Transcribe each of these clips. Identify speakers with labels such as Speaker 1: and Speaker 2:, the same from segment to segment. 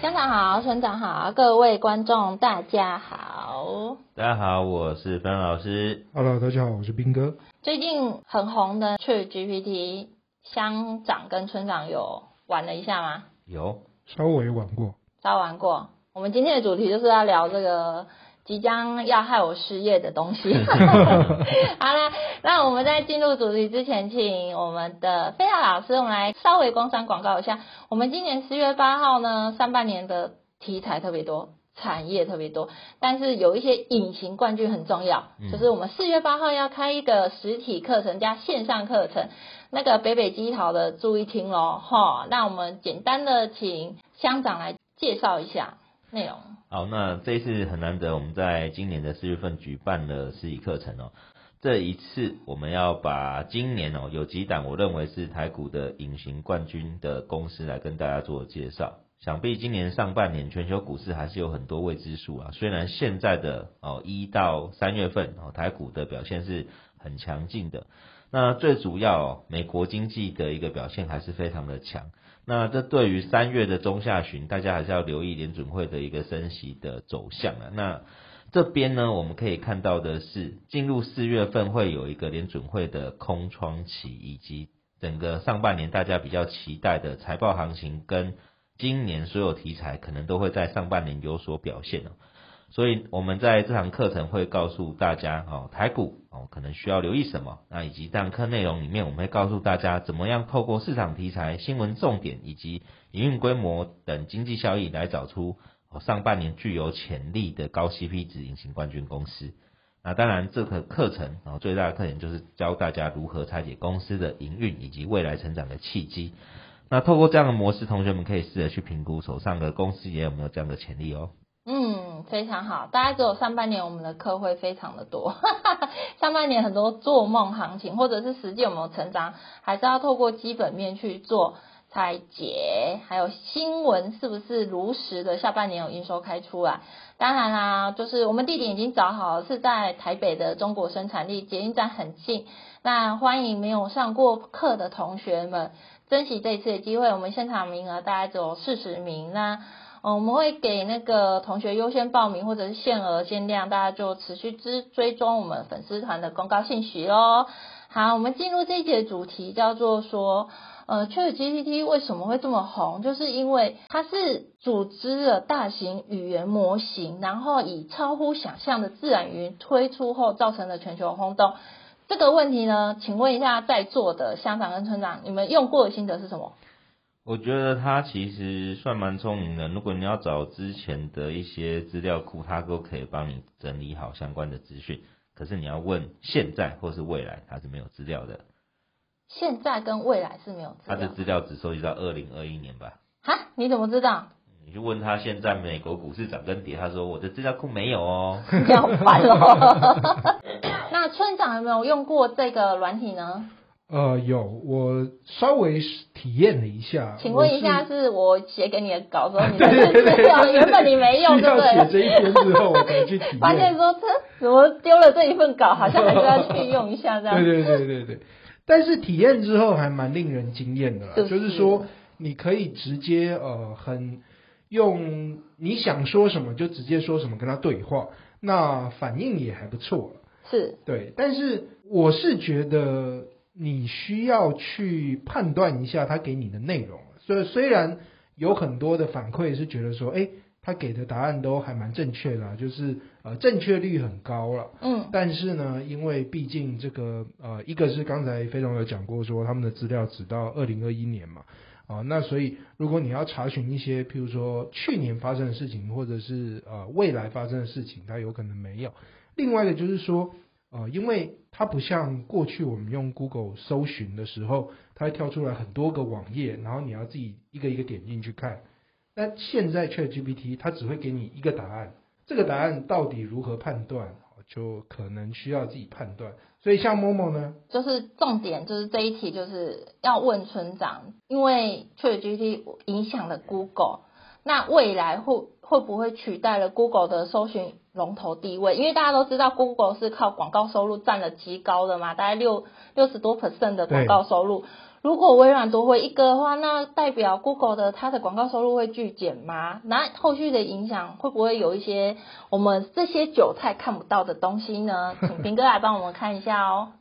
Speaker 1: 乡长好，村长好，各位观众大家好。
Speaker 2: 大家好，我是芬老师。
Speaker 3: Hello，大家好，我是斌哥。
Speaker 1: 最近很红的 ChatGPT，乡长跟村长有玩了一下吗？
Speaker 2: 有，
Speaker 3: 稍微玩过。
Speaker 1: 稍微玩过。我们今天的主题就是要聊这个。即将要害我失业的东西。好了，那我们在进入主题之前，请我们的菲亚老师，我们来稍微工商广告一下。我们今年四月八号呢，上半年的题材特别多，产业特别多，但是有一些隐形冠军很重要，就是我们四月八号要开一个实体课程加线上课程，那个北北基桃的注意听喽，哈。那我们简单的请乡长来介绍一下内容。
Speaker 2: 好，那这一次很难得，我们在今年的四月份举办了实体课程哦。这一次我们要把今年哦有几档我认为是台股的隐形冠军的公司来跟大家做介绍。想必今年上半年全球股市还是有很多未知数啊。虽然现在的哦一到三月份哦台股的表现是很强劲的，那最主要美国经济的一个表现还是非常的强。那这对于三月的中下旬，大家还是要留意联准会的一个升息的走向啊。那这边呢，我们可以看到的是，进入四月份会有一个联准会的空窗期，以及整个上半年大家比较期待的财报行情，跟今年所有题材可能都会在上半年有所表现。所以我们在这堂课程会告诉大家，哦，台股哦可能需要留意什么，那以及这堂课内容里面，我们会告诉大家怎么样透过市场题材、新闻重点以及营运规模等经济效益来找出上半年具有潜力的高 CP 值隐形冠军公司。那当然，这个课程哦最大的特点就是教大家如何拆解公司的营运以及未来成长的契机。那透过这样的模式，同学们可以试着去评估手上的公司也有没有这样的潜力哦。
Speaker 1: 嗯，非常好。大概只有上半年我们的课会非常的多，上半年很多做梦行情，或者是实际有没有成长，还是要透过基本面去做拆解，还有新闻是不是如实的，下半年有营收开出来。当然啦，就是我们地点已经找好了，是在台北的中国生产力捷运站很近。那欢迎没有上过课的同学们，珍惜这一次的机会，我们现场名额大概只有四十名。那我们会给那个同学优先报名，或者是限额限量，大家就持续追追踪我们粉丝团的公告信息哦。好，我们进入这一节主题，叫做说，呃，ChatGPT 为什么会这么红？就是因为它是组织了大型语言模型，然后以超乎想象的自然语言推出后，造成了全球轰动。这个问题呢，请问一下在座的乡长跟村长，你们用过的心得是什么？
Speaker 2: 我觉得他其实算蛮聪明的。如果你要找之前的一些资料库，他都可以帮你整理好相关的资讯。可是你要问现在或是未来，他是没有资料的。
Speaker 1: 现在跟未来是没有资料。
Speaker 2: 他的资料只收集到二零二一年吧？
Speaker 1: 哈？你怎么知道？
Speaker 2: 你就问他现在美国股市涨跟跌，他说我的资料库没有哦。
Speaker 1: 你好烦哦。那村长有没有用过这个软体呢？
Speaker 3: 呃，有，我稍微体验了一下。
Speaker 1: 请问一下，是我写给你的稿子，你的资料 原本你没用，对不对？
Speaker 3: 写这一篇之后，我才去体验。
Speaker 1: 发现说，怎么丢了这一份稿，好像还是要去用一下这样。
Speaker 3: 对对对对对。但是体验之后还蛮令人惊艳的啦，就是，就是说你可以直接呃，很用你想说什么就直接说什么跟他对话，那反应也还不错。
Speaker 1: 是。对，
Speaker 3: 但是我是觉得。你需要去判断一下他给你的内容，所以虽然有很多的反馈是觉得说，哎，他给的答案都还蛮正确的，就是呃正确率很高了，嗯，但是呢，因为毕竟这个呃一个是刚才飞龙有讲过说他们的资料只到二零二一年嘛，啊，那所以如果你要查询一些譬如说去年发生的事情或者是呃未来发生的事情，它有可能没有。另外一个就是说。呃，因为它不像过去我们用 Google 搜寻的时候，它会跳出来很多个网页，然后你要自己一个一个点进去看。那现在 ChatGPT 它只会给你一个答案，这个答案到底如何判断，就可能需要自己判断。所以像 Momo 呢，
Speaker 1: 就是重点就是这一题就是要问村长，因为 ChatGPT 影响了 Google，那未来会会不会取代了 Google 的搜寻？龙头地位，因为大家都知道，Google 是靠广告收入占了极高的嘛，大概六六十多 percent 的广告收入。如果微软夺回一个的话，那代表 Google 的它的广告收入会巨减吗？那后续的影响会不会有一些我们这些韭菜看不到的东西呢？请平哥来帮我们看一下哦。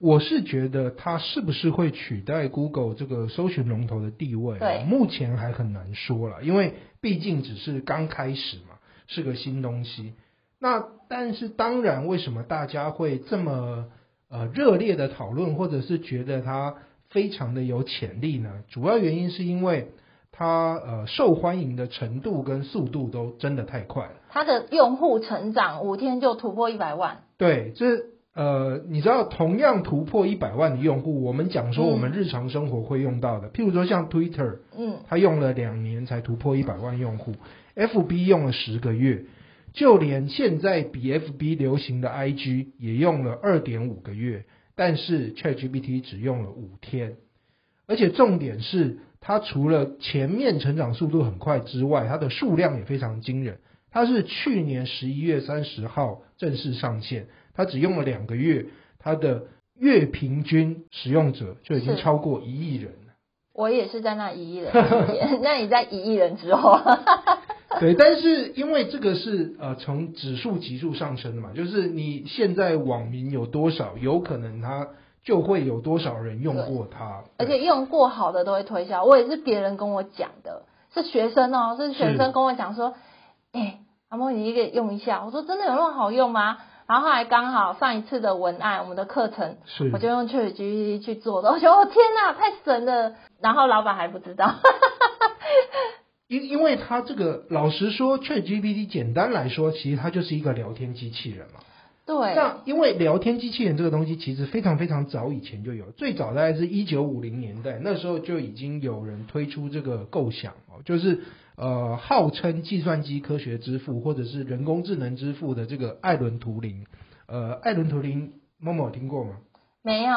Speaker 3: 我是觉得它是不是会取代 Google 这个搜寻龙头的地位？
Speaker 1: 对，
Speaker 3: 目前还很难说了，因为毕竟只是刚开始嘛，是个新东西。那但是当然，为什么大家会这么呃热烈的讨论，或者是觉得它非常的有潜力呢？主要原因是因为它呃受欢迎的程度跟速度都真的太快了。
Speaker 1: 它的用户成长五天就突破一百万。
Speaker 3: 对，这呃你知道，同样突破一百万的用户，我们讲说我们日常生活会用到的，嗯、譬如说像 Twitter，嗯，它用了两年才突破一百万用户，FB 用了十个月。就连现在比 FB 流行的 IG 也用了二点五个月，但是 ChatGPT 只用了五天，而且重点是它除了前面成长速度很快之外，它的数量也非常惊人。它是去年十一月三十号正式上线，它只用了两个月，它的月平均使用者就已经超过一亿人了。
Speaker 1: 我也是在那一亿人，那你在一亿人之后。
Speaker 3: 对，但是因为这个是呃从指数级数上升的嘛，就是你现在网民有多少，有可能他就会有多少人用过它，
Speaker 1: 而且用过好的都会推销。我也是别人跟我讲的，是学生哦，是学生跟我讲说，哎，阿莫你可以用一下。我说真的有那么好用吗？然后后来刚好上一次的文案，我们的课程，是我就用 ChatGPT 去做的。我说哦天哪，太神了！然后老板还不知道。
Speaker 3: 因因为他这个，老实说，ChatGPT 简单来说，其实它就是一个聊天机器人嘛。
Speaker 1: 对。
Speaker 3: 那因为聊天机器人这个东西，其实非常非常早以前就有，最早大概是一九五零年代，那时候就已经有人推出这个构想哦，就是呃，号称计算机科学之父或者是人工智能之父的这个艾伦图灵。呃，艾伦图灵，某某有听过吗？
Speaker 1: 没有。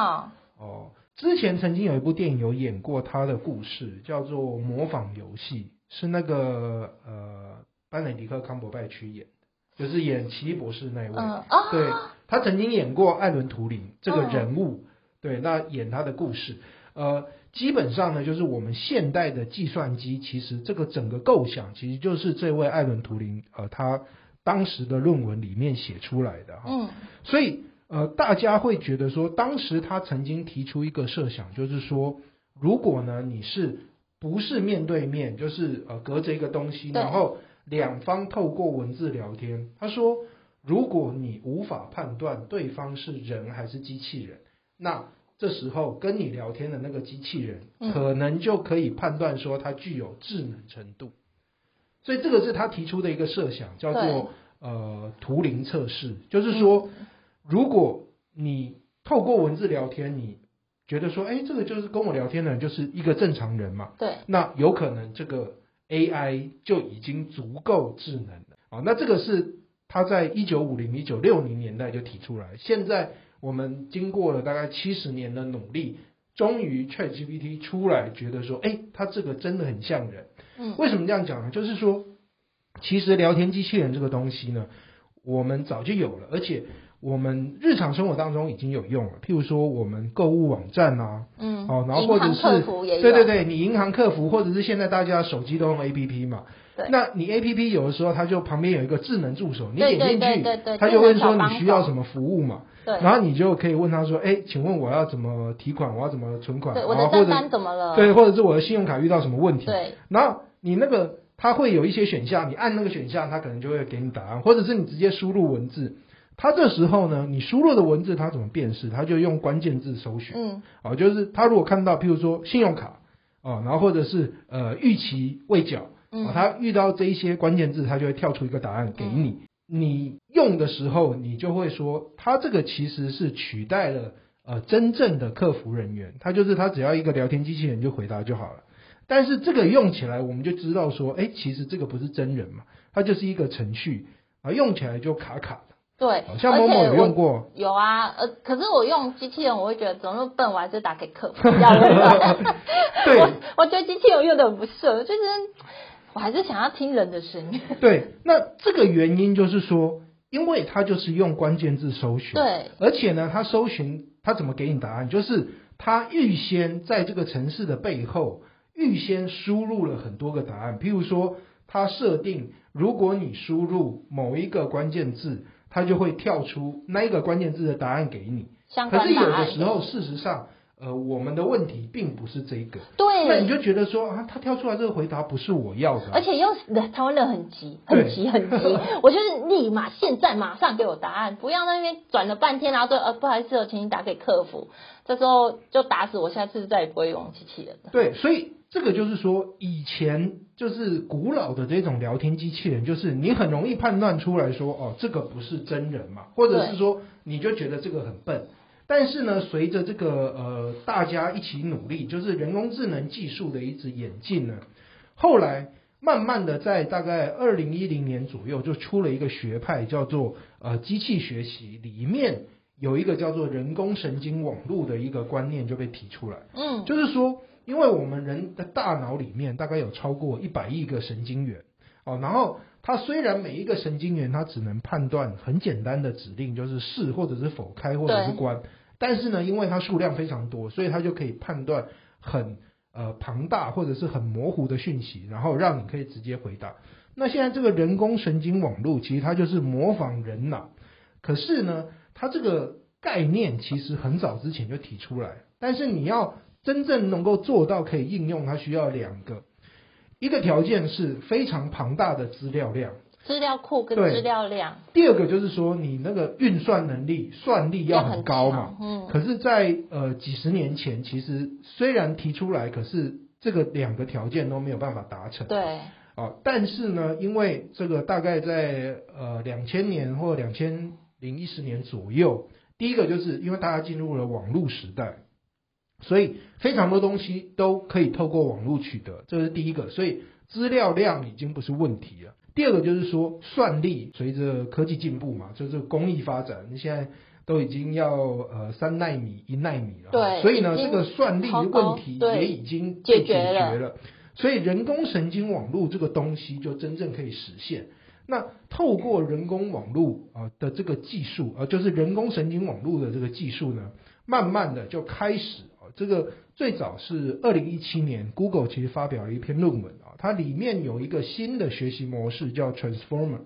Speaker 3: 哦，之前曾经有一部电影有演过他的故事，叫做《模仿游戏》。是那个呃，班乃迪克康伯拜区演的，就是演奇异博士那一位。嗯、对，他曾经演过艾伦图灵这个人物。嗯、对，那演他的故事。呃，基本上呢，就是我们现代的计算机，其实这个整个构想，其实就是这位艾伦图灵呃，他当时的论文里面写出来的哈。嗯。所以呃，大家会觉得说，当时他曾经提出一个设想，就是说，如果呢，你是不是面对面，就是呃隔着一个东西，然后两方透过文字聊天。他说，如果你无法判断对方是人还是机器人，那这时候跟你聊天的那个机器人，可能就可以判断说它具有智能程度。所以这个是他提出的一个设想，叫做呃图灵测试，就是说，如果你透过文字聊天，你觉得说，哎，这个就是跟我聊天的人就是一个正常人嘛？
Speaker 1: 对。
Speaker 3: 那有可能这个 AI 就已经足够智能了啊。那这个是他在一九五零、一九六零年代就提出来。现在我们经过了大概七十年的努力，终于 ChatGPT 出来，觉得说，哎，它这个真的很像人。嗯。为什么这样讲呢？就是说，其实聊天机器人这个东西呢，我们早就有了，而且。我们日常生活当中已经有用了，譬如说我们购物网站啊，嗯，哦，然后或者是对对对，你银行客服或者是现在大家手机都用 APP 嘛，对，那你 APP 有的时候它就旁边有一个智能助手，你点进去，它就会说你需要什么服务嘛，对，然后你就可以问他说，哎，请问我要怎么提款，我要怎么存款，
Speaker 1: 对，我的账单怎么了？
Speaker 3: 对，或者是我的信用卡遇到什么问题，对，然后你那个它会有一些选项，你按那个选项，它可能就会给你答案，或者是你直接输入文字。它这时候呢，你输入的文字他怎么辨识？他就用关键字搜寻。嗯，啊，就是他如果看到，譬如说信用卡，啊，然后或者是呃逾期未缴，啊，它遇到这一些关键字，他就会跳出一个答案给你。你用的时候，你就会说，他这个其实是取代了呃真正的客服人员，他就是他只要一个聊天机器人就回答就好了。但是这个用起来，我们就知道说，哎，其实这个不是真人嘛，它就是一个程序啊，用起来就卡卡。
Speaker 1: 对，
Speaker 3: 像某某有用过，
Speaker 1: 有啊，呃，可是我用机器人，我会觉得怎么那么笨，我还是打给客服。对，我我觉得机器人用的很不顺，就是我还是想要听人的声音。
Speaker 3: 对，那这个原因就是说，因为它就是用关键字搜寻，
Speaker 1: 对，
Speaker 3: 而且呢，它搜寻它怎么给你答案，就是它预先在这个城市的背后预先输入了很多个答案，譬如说，它设定如果你输入某一个关键字，它就会跳出那一个关键字的答案给你。可是有的时候，事实上。呃，我们的问题并不是这个，
Speaker 1: 对，
Speaker 3: 那你就觉得说啊，他跳出来这个回答不是我要的，啊，
Speaker 1: 而且又台湾人很急，很急，很急，我就是立马现在马上给我答案，不要那边转了半天，然后说呃不好意思，我请你打给客服，这时候就打死我，下次再也不会用机器人了。
Speaker 3: 对，所以这个就是说，以前就是古老的这种聊天机器人，就是你很容易判断出来说，哦，这个不是真人嘛，或者是说你就觉得这个很笨。但是呢，随着这个呃大家一起努力，就是人工智能技术的一直演进呢，后来慢慢的在大概二零一零年左右，就出了一个学派叫做呃机器学习，里面有一个叫做人工神经网络的一个观念就被提出来。嗯，就是说，因为我们人的大脑里面大概有超过一百亿个神经元哦，然后它虽然每一个神经元它只能判断很简单的指令，就是是或者是否，开或者是关。但是呢，因为它数量非常多，所以它就可以判断很呃庞大或者是很模糊的讯息，然后让你可以直接回答。那现在这个人工神经网络其实它就是模仿人脑，可是呢，它这个概念其实很早之前就提出来，但是你要真正能够做到可以应用，它需要两个，一个条件是非常庞大的资料量。
Speaker 1: 资料库跟资料量。
Speaker 3: 第二个就是说，你那个运算能力、算力要很高嘛。嗯。可是在，在呃几十年前，其实虽然提出来，可是这个两个条件都没有办法达成。
Speaker 1: 对。
Speaker 3: 哦，但是呢，因为这个大概在呃两千年或两千零一十年左右，第一个就是因为大家进入了网络时代，所以非常多东西都可以透过网络取得，这是第一个，所以资料量已经不是问题了。第二个就是说，算力随着科技进步嘛，就是工艺发展，你现在都已经要呃三纳米、一纳米了，
Speaker 1: 对，
Speaker 3: 所以呢，这个算力的问题也已经被解决了，解决了。所以人工神经网络这个东西就真正可以实现。那透过人工网络啊的这个技术啊，就是人工神经网络的这个技术呢，慢慢的就开始这个最早是二零一七年，Google 其实发表了一篇论文啊。它里面有一个新的学习模式叫 Transformer。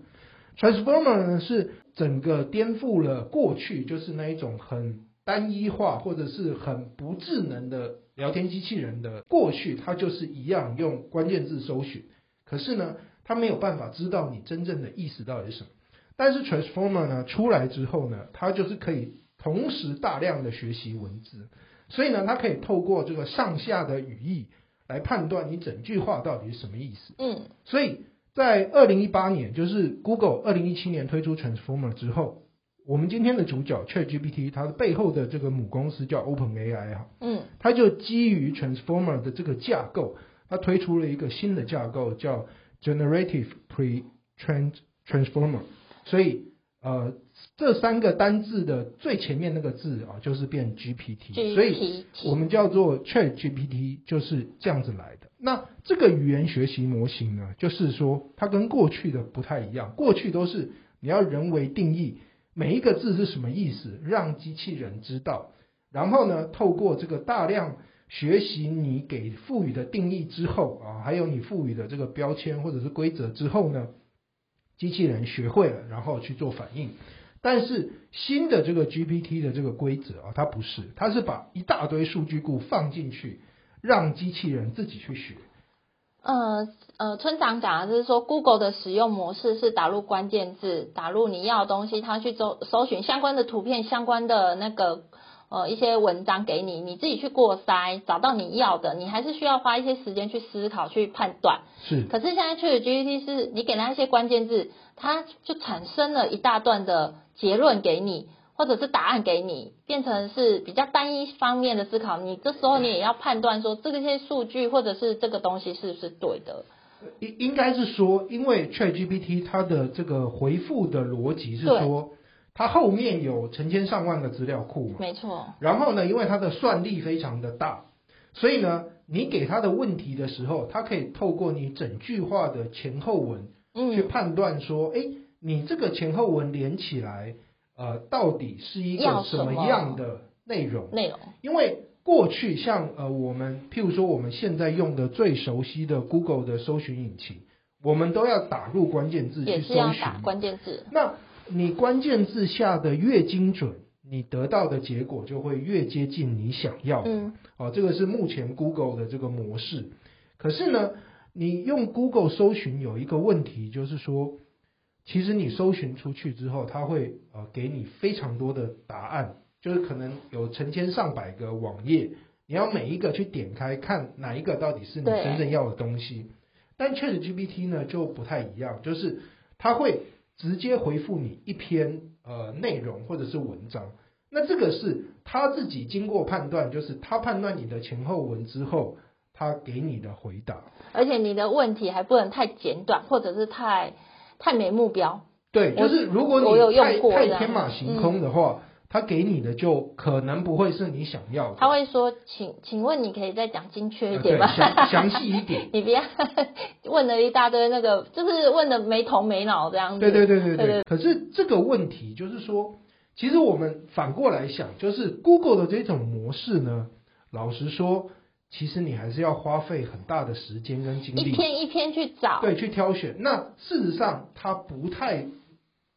Speaker 3: Transformer 呢是整个颠覆了过去就是那一种很单一化或者是很不智能的聊天机器人的过去，它就是一样用关键字搜寻，可是呢，它没有办法知道你真正的意思到底是什么。但是 Transformer 呢出来之后呢，它就是可以同时大量的学习文字，所以呢，它可以透过这个上下的语义。来判断你整句话到底是什么意思。嗯，所以在二零一八年，就是 Google 二零一七年推出 Transformer 之后，我们今天的主角 ChatGPT，它的背后的这个母公司叫 OpenAI 哈，嗯，它就基于 Transformer 的这个架构，它推出了一个新的架构叫 Generative Pre-trained Transformer，所以呃。这三个单字的最前面那个字啊，就是变 GPT，所以我们叫做 ChatGPT，就是这样子来的。那这个语言学习模型呢，就是说它跟过去的不太一样，过去都是你要人为定义每一个字是什么意思，让机器人知道，然后呢，透过这个大量学习你给赋予的定义之后啊，还有你赋予的这个标签或者是规则之后呢，机器人学会了，然后去做反应。但是新的这个 GPT 的这个规则啊，它不是，它是把一大堆数据库放进去，让机器人自己去学。
Speaker 1: 呃呃，村长讲的就是说，Google 的使用模式是打入关键字，打入你要的东西，它去搜搜寻相关的图片、相关的那个呃一些文章给你，你自己去过筛，找到你要的，你还是需要花一些时间去思考、去判断。
Speaker 3: 是。
Speaker 1: 可是现在 ChatGPT 是你给它一些关键字，它就产生了一大段的。结论给你，或者是答案给你，变成是比较单一方面的思考。你这时候你也要判断说，这些数据或者是这个东西是不是对的？
Speaker 3: 应应该是说，因为 ChatGPT 它的这个回复的逻辑是说，它后面有成千上万个资料库嘛，
Speaker 1: 没错。
Speaker 3: 然后呢，因为它的算力非常的大，所以呢，你给它的问题的时候，它可以透过你整句话的前后文，嗯，去判断说，哎。你这个前后文连起来，呃，到底是一个什么样的内容？
Speaker 1: 内容，
Speaker 3: 因为过去像呃我们譬如说我们现在用的最熟悉的 Google 的搜寻引擎，我们都要打入关键字去搜寻。
Speaker 1: 关键字。
Speaker 3: 那你关键字下的越精准，你得到的结果就会越接近你想要的。嗯。哦，这个是目前 Google 的这个模式。可是呢，你用 Google 搜寻有一个问题，就是说，其实你搜寻出去之后，它会呃给你非常多的答案，就是可能有成千上百个网页，你要每一个去点开看哪一个到底是你真正要的东西。但 ChatGPT 呢就不太一样，就是它会直接回复你一篇呃内容或者是文章。那这个是他自己经过判断，就是他判断你的前后文之后，他给你的回答。
Speaker 1: 而且你的问题还不能太简短，或者是太太没目标。
Speaker 3: 对，就是如果你太太天马行空的话。嗯他给你的就可能不会是你想要的。
Speaker 1: 他会说：“请，请问你可以再讲精确一点吗？
Speaker 3: 详详细一点。
Speaker 1: 你不要 问了一大堆那个，就是问的没头没脑这样子。”
Speaker 3: 对对对对对。对对对，可是这个问题就是说，其实我们反过来想，就是 Google 的这种模式呢，老实说，其实你还是要花费很大的时间跟精力，
Speaker 1: 一篇一篇去找，
Speaker 3: 对，去挑选。那事实上，它不太。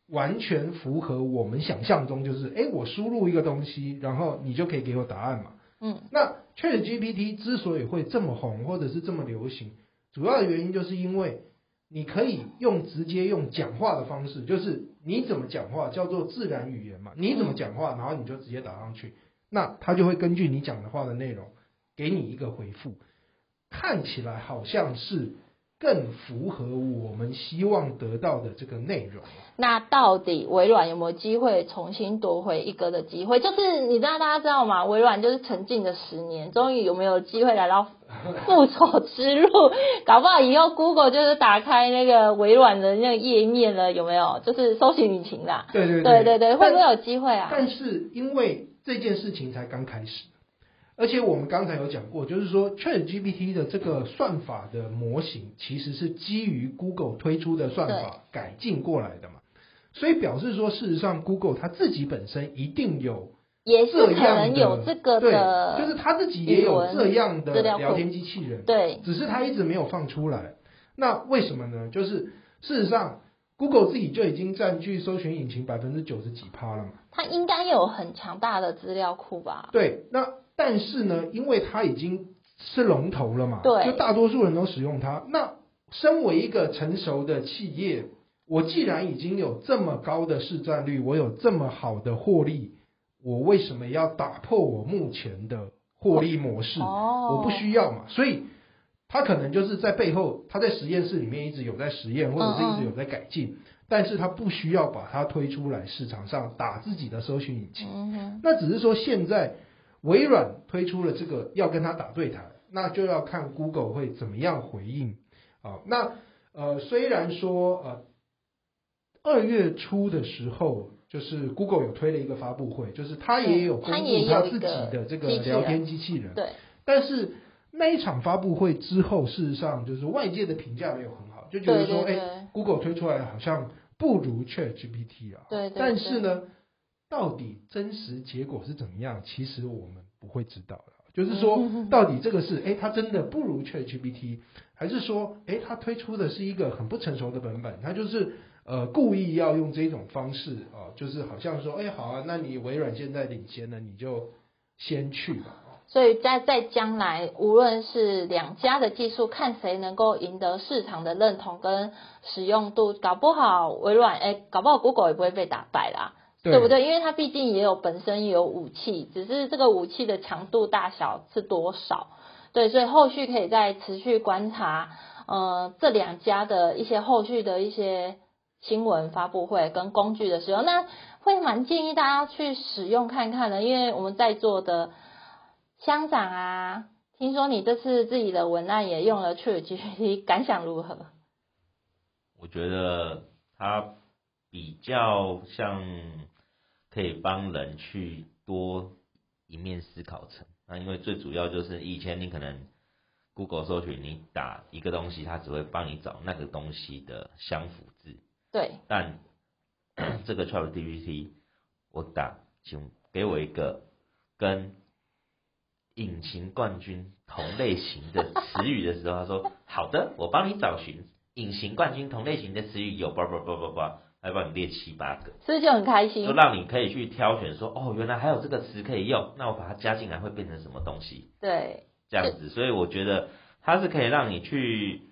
Speaker 3: 完全符合我们想象中，就是哎，我输入一个东西，然后你就可以给我答案嘛。嗯，那 ChatGPT 之所以会这么红，或者是这么流行，主要的原因就是因为你可以用直接用讲话的方式，就是你怎么讲话叫做自然语言嘛，你怎么讲话，然后你就直接打上去，那它就会根据你讲的话的内容给你一个回复，看起来好像是。更符合我们希望得到的这个内容。
Speaker 1: 那到底微软有没有机会重新夺回一哥的机会？就是你知道大家知道吗？微软就是沉浸了十年，终于有没有机会来到 复仇之路？搞不好以后 Google 就是打开那个微软的那个页面了，有没有？就是搜寻引擎啦。
Speaker 3: 对对对
Speaker 1: 对对对，会不会有机会啊？
Speaker 3: 但是因为这件事情才刚开始。而且我们刚才有讲过，就是说 ChatGPT 的这个算法的模型，其实是基于 Google 推出的算法改进过来的嘛，所以表示说，事实上 Google 它自己本身一定有
Speaker 1: 也是可能有这个的，
Speaker 3: 对，就是它自己也有这样的聊天机器人，
Speaker 1: 对，
Speaker 3: 只是它一直没有放出来。那为什么呢？就是事实上 Google 自己就已经占据搜寻引擎百分之九十几趴了嘛，
Speaker 1: 它应该有很强大的资料库吧？
Speaker 3: 对，那。但是呢，因为它已经是龙头了嘛，
Speaker 1: 对，
Speaker 3: 就大多数人都使用它。那身为一个成熟的企业，我既然已经有这么高的市占率，我有这么好的获利，我为什么要打破我目前的获利模式？哦，我不需要嘛。所以他可能就是在背后，他在实验室里面一直有在实验，或者是一直有在改进，嗯嗯，但是他不需要把它推出来市场上打自己的搜寻引擎。那只是说现在。微软推出了这个要跟他打对台，那就要看 Google 会怎么样回应啊。那呃，虽然说呃，二月初的时候，就是 Google 有推了一个发布会，就是他也有公布他自己的这个聊天机器人。
Speaker 1: 对。
Speaker 3: 但是那一场发布会之后，事实上就是外界的评价没有很好，就觉得说，哎，Google 推出来好像不如 ChatGPT 啊。
Speaker 1: 对，对，对。
Speaker 3: 但是呢。到底真实结果是怎么样？其实我们不会知道的。就是说，到底这个是哎，它真的不如 ChatGPT，还是说哎，它推出的是一个很不成熟的版本？它就是呃故意要用这种方式啊，就是好像说哎，好啊，那你微软现在领先了，你就先去吧。
Speaker 1: 所以在在将来，无论是两家的技术，看谁能够赢得市场的认同跟使用度，搞不好微软哎，搞不好 Google 也不会被打败啦。对，对不对？因为它毕竟也有本身也有武器，只是这个武器的强度大小是多少？对，所以后续可以再持续观察，呃，这两家的一些后续的一些新闻发布会跟工具的时候，那会蛮建议大家去使用看看的。因为我们在座的乡长啊，听说你这次自己的文案也用了 ChatGPT，感想如何？
Speaker 2: 我觉得它。比较像可以帮人去多一面思考层，那因为最主要就是以前你可能 Google 搜寻，你打一个东西，它只会帮你找那个东西的相符字。
Speaker 1: 对。
Speaker 2: 但这个 ChatGPT，我打，请给我一个跟隐形冠军同类型的词语的时候，他说好的，我帮你找寻隐形冠军同类型的词语有叭叭叭叭叭，来帮你列七八个，
Speaker 1: 是不是就很开心？
Speaker 2: 就让你可以去挑选说，哦，原来还有这个词可以用，那我把它加进来会变成什么东西？
Speaker 1: 对，
Speaker 2: 这样子，所以我觉得它是可以让你去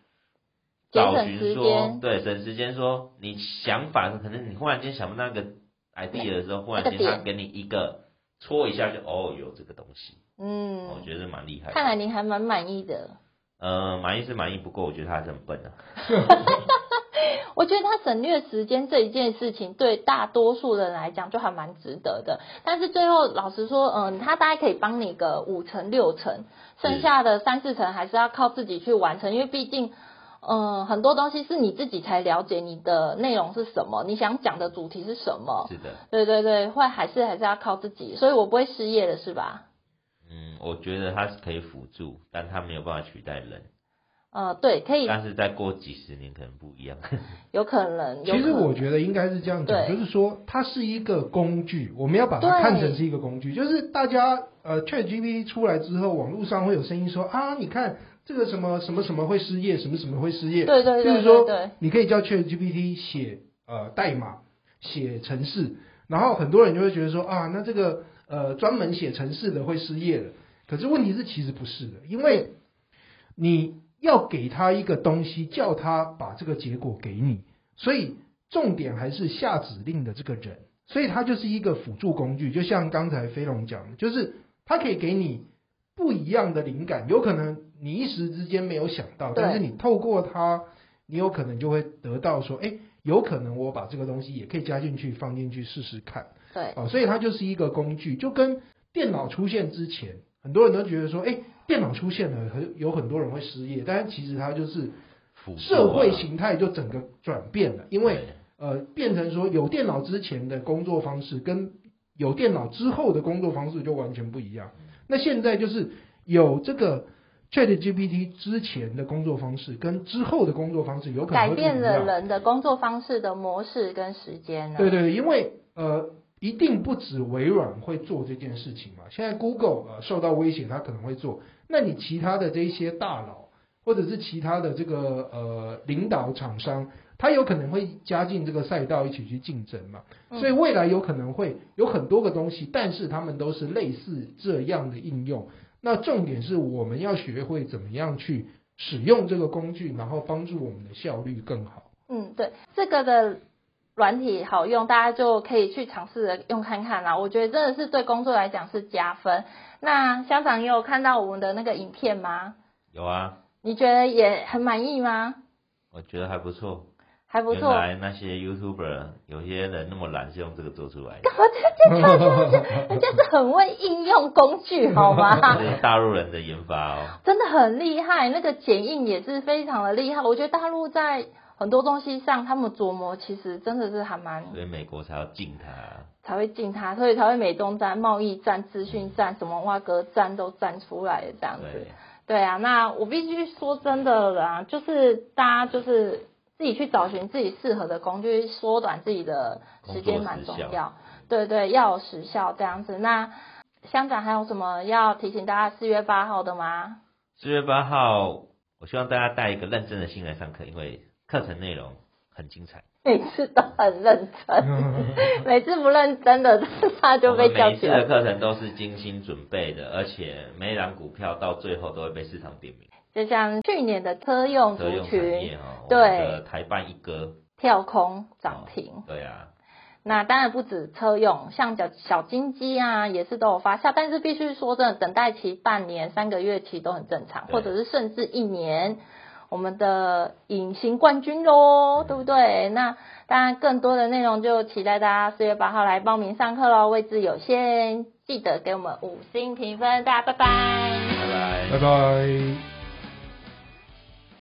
Speaker 2: 找寻说，对，省时间说你想法可能你忽然间想不到那个 idea 的时候，忽然间他给你一个戳一下就哦，有这个东西。嗯，我觉得蛮厉害。
Speaker 1: 看来你还蛮满意的。
Speaker 2: 呃，满意是满意，不过我觉得他还是很笨啊。
Speaker 1: 我觉得他省略时间这一件事情，对大多数人来讲就还蛮值得的。但是最后，老实说，嗯，他大概可以帮你个五成六成，剩下的三四成还是要靠自己去完成，因为毕竟，嗯，很多东西是你自己才了解你的内容是什么，你想讲的主题是什么。
Speaker 2: 是的。
Speaker 1: 对对对，会还是还是要靠自己，所以我不会失业的，是吧？
Speaker 2: 嗯，我觉得它是可以辅助，但它没有办法取代人。
Speaker 1: 呃，对，可以。
Speaker 2: 但是再过几十年可能不一样。
Speaker 1: 有可能。
Speaker 3: 其实我觉得应该是这样讲，就是说它是一个工具，我们要把它看成是一个工具。就是大家呃，ChatGPT 出来之后，网络上会有声音说啊，你看这个什么什么什么会失业，什么什么会失业。
Speaker 1: 对对对。
Speaker 3: 就是说，你可以叫 ChatGPT 写呃代码，写程式，然后很多人就会觉得说啊，那这个。呃，专门写程式的会失业了，可是问题是其实不是的，因为你要给他一个东西，叫他把这个结果给你，所以重点还是下指令的这个人，所以他就是一个辅助工具，就像刚才飞龙讲的，就是他可以给你不一样的灵感，有可能你一时之间没有想到，但是你透过他，你有可能就会得到说，哎，有可能我把这个东西也可以加进去，放进去试试看。
Speaker 1: 对，
Speaker 3: 哦，所以它就是一个工具，就跟电脑出现之前，很多人都觉得说，哎，电脑出现了，很有很多人会失业，但是其实它就是社会形态就整个转变了，因为呃，变成说有电脑之前的工作方式跟有电脑之后的工作方式就完全不一样。那现在就是有这个 ChatGPT 之前的工作方式跟之后的工作方式有可能
Speaker 1: 改变了人的工作方式的模式跟时间呢？
Speaker 3: 对对，因为呃。一定不止微软会做这件事情嘛？现在 Google 呃受到威胁，它可能会做。那你其他的这一些大佬，或者是其他的这个呃领导厂商，他有可能会加进这个赛道一起去竞争嘛？所以未来有可能会有很多个东西，但是他们都是类似这样的应用。那重点是我们要学会怎么样去使用这个工具，然后帮助我们的效率更好。
Speaker 1: 嗯，对，这个的。软体好用，大家就可以去尝试着用看看啦。我觉得真的是对工作来讲是加分。那香长，你有看到我们的那个影片吗？
Speaker 2: 有啊。
Speaker 1: 你觉得也很满意吗？
Speaker 2: 我觉得还不错，
Speaker 1: 还不错。
Speaker 2: 原来那些 YouTuber 有些人那么懒，是用这个做出来的。
Speaker 1: 人家是很会应用工具，好吗？
Speaker 2: 是大陆人的研发哦。
Speaker 1: 真的很厉害，那个剪映也是非常的厉害。我觉得大陆在。很多东西上，他们琢磨其实真的是还蛮，
Speaker 2: 所以美国才要禁它，
Speaker 1: 才会禁它，所以才会美中站、贸易站、资讯站、什么挖格站都站出来的这样子。对，对啊，那我必须说真的啦，就是大家就是自己去找寻自己适合的工具，缩短自己的时间蛮重要。对对，要有时效这样子。那乡长还有什么要提醒大家四月八号的吗？
Speaker 2: 四月八号，我希望大家带一个认真的心来上课，因为。课程内容很精彩，
Speaker 1: 每次都很认真，每次不认真的他就被叫起来。
Speaker 2: 每次的课程都是精心准备的，而且每一档股票到最后都会被市场点名。
Speaker 1: 就像去年的车用族群，
Speaker 2: 哦、对，台半一哥
Speaker 1: 跳空涨停、哦，
Speaker 2: 对啊。
Speaker 1: 那当然不止车用，像小小金鸡啊，也是都有发酵，但是必须说真的，等待期半年、三个月期都很正常，或者是甚至一年。我们的隐形冠军喽，对不对？那当然，更多的内容就期待大家四月八号来报名上课喽。位置有限，记得给我们五星评分，大家拜拜，
Speaker 2: 拜拜，
Speaker 3: 拜拜。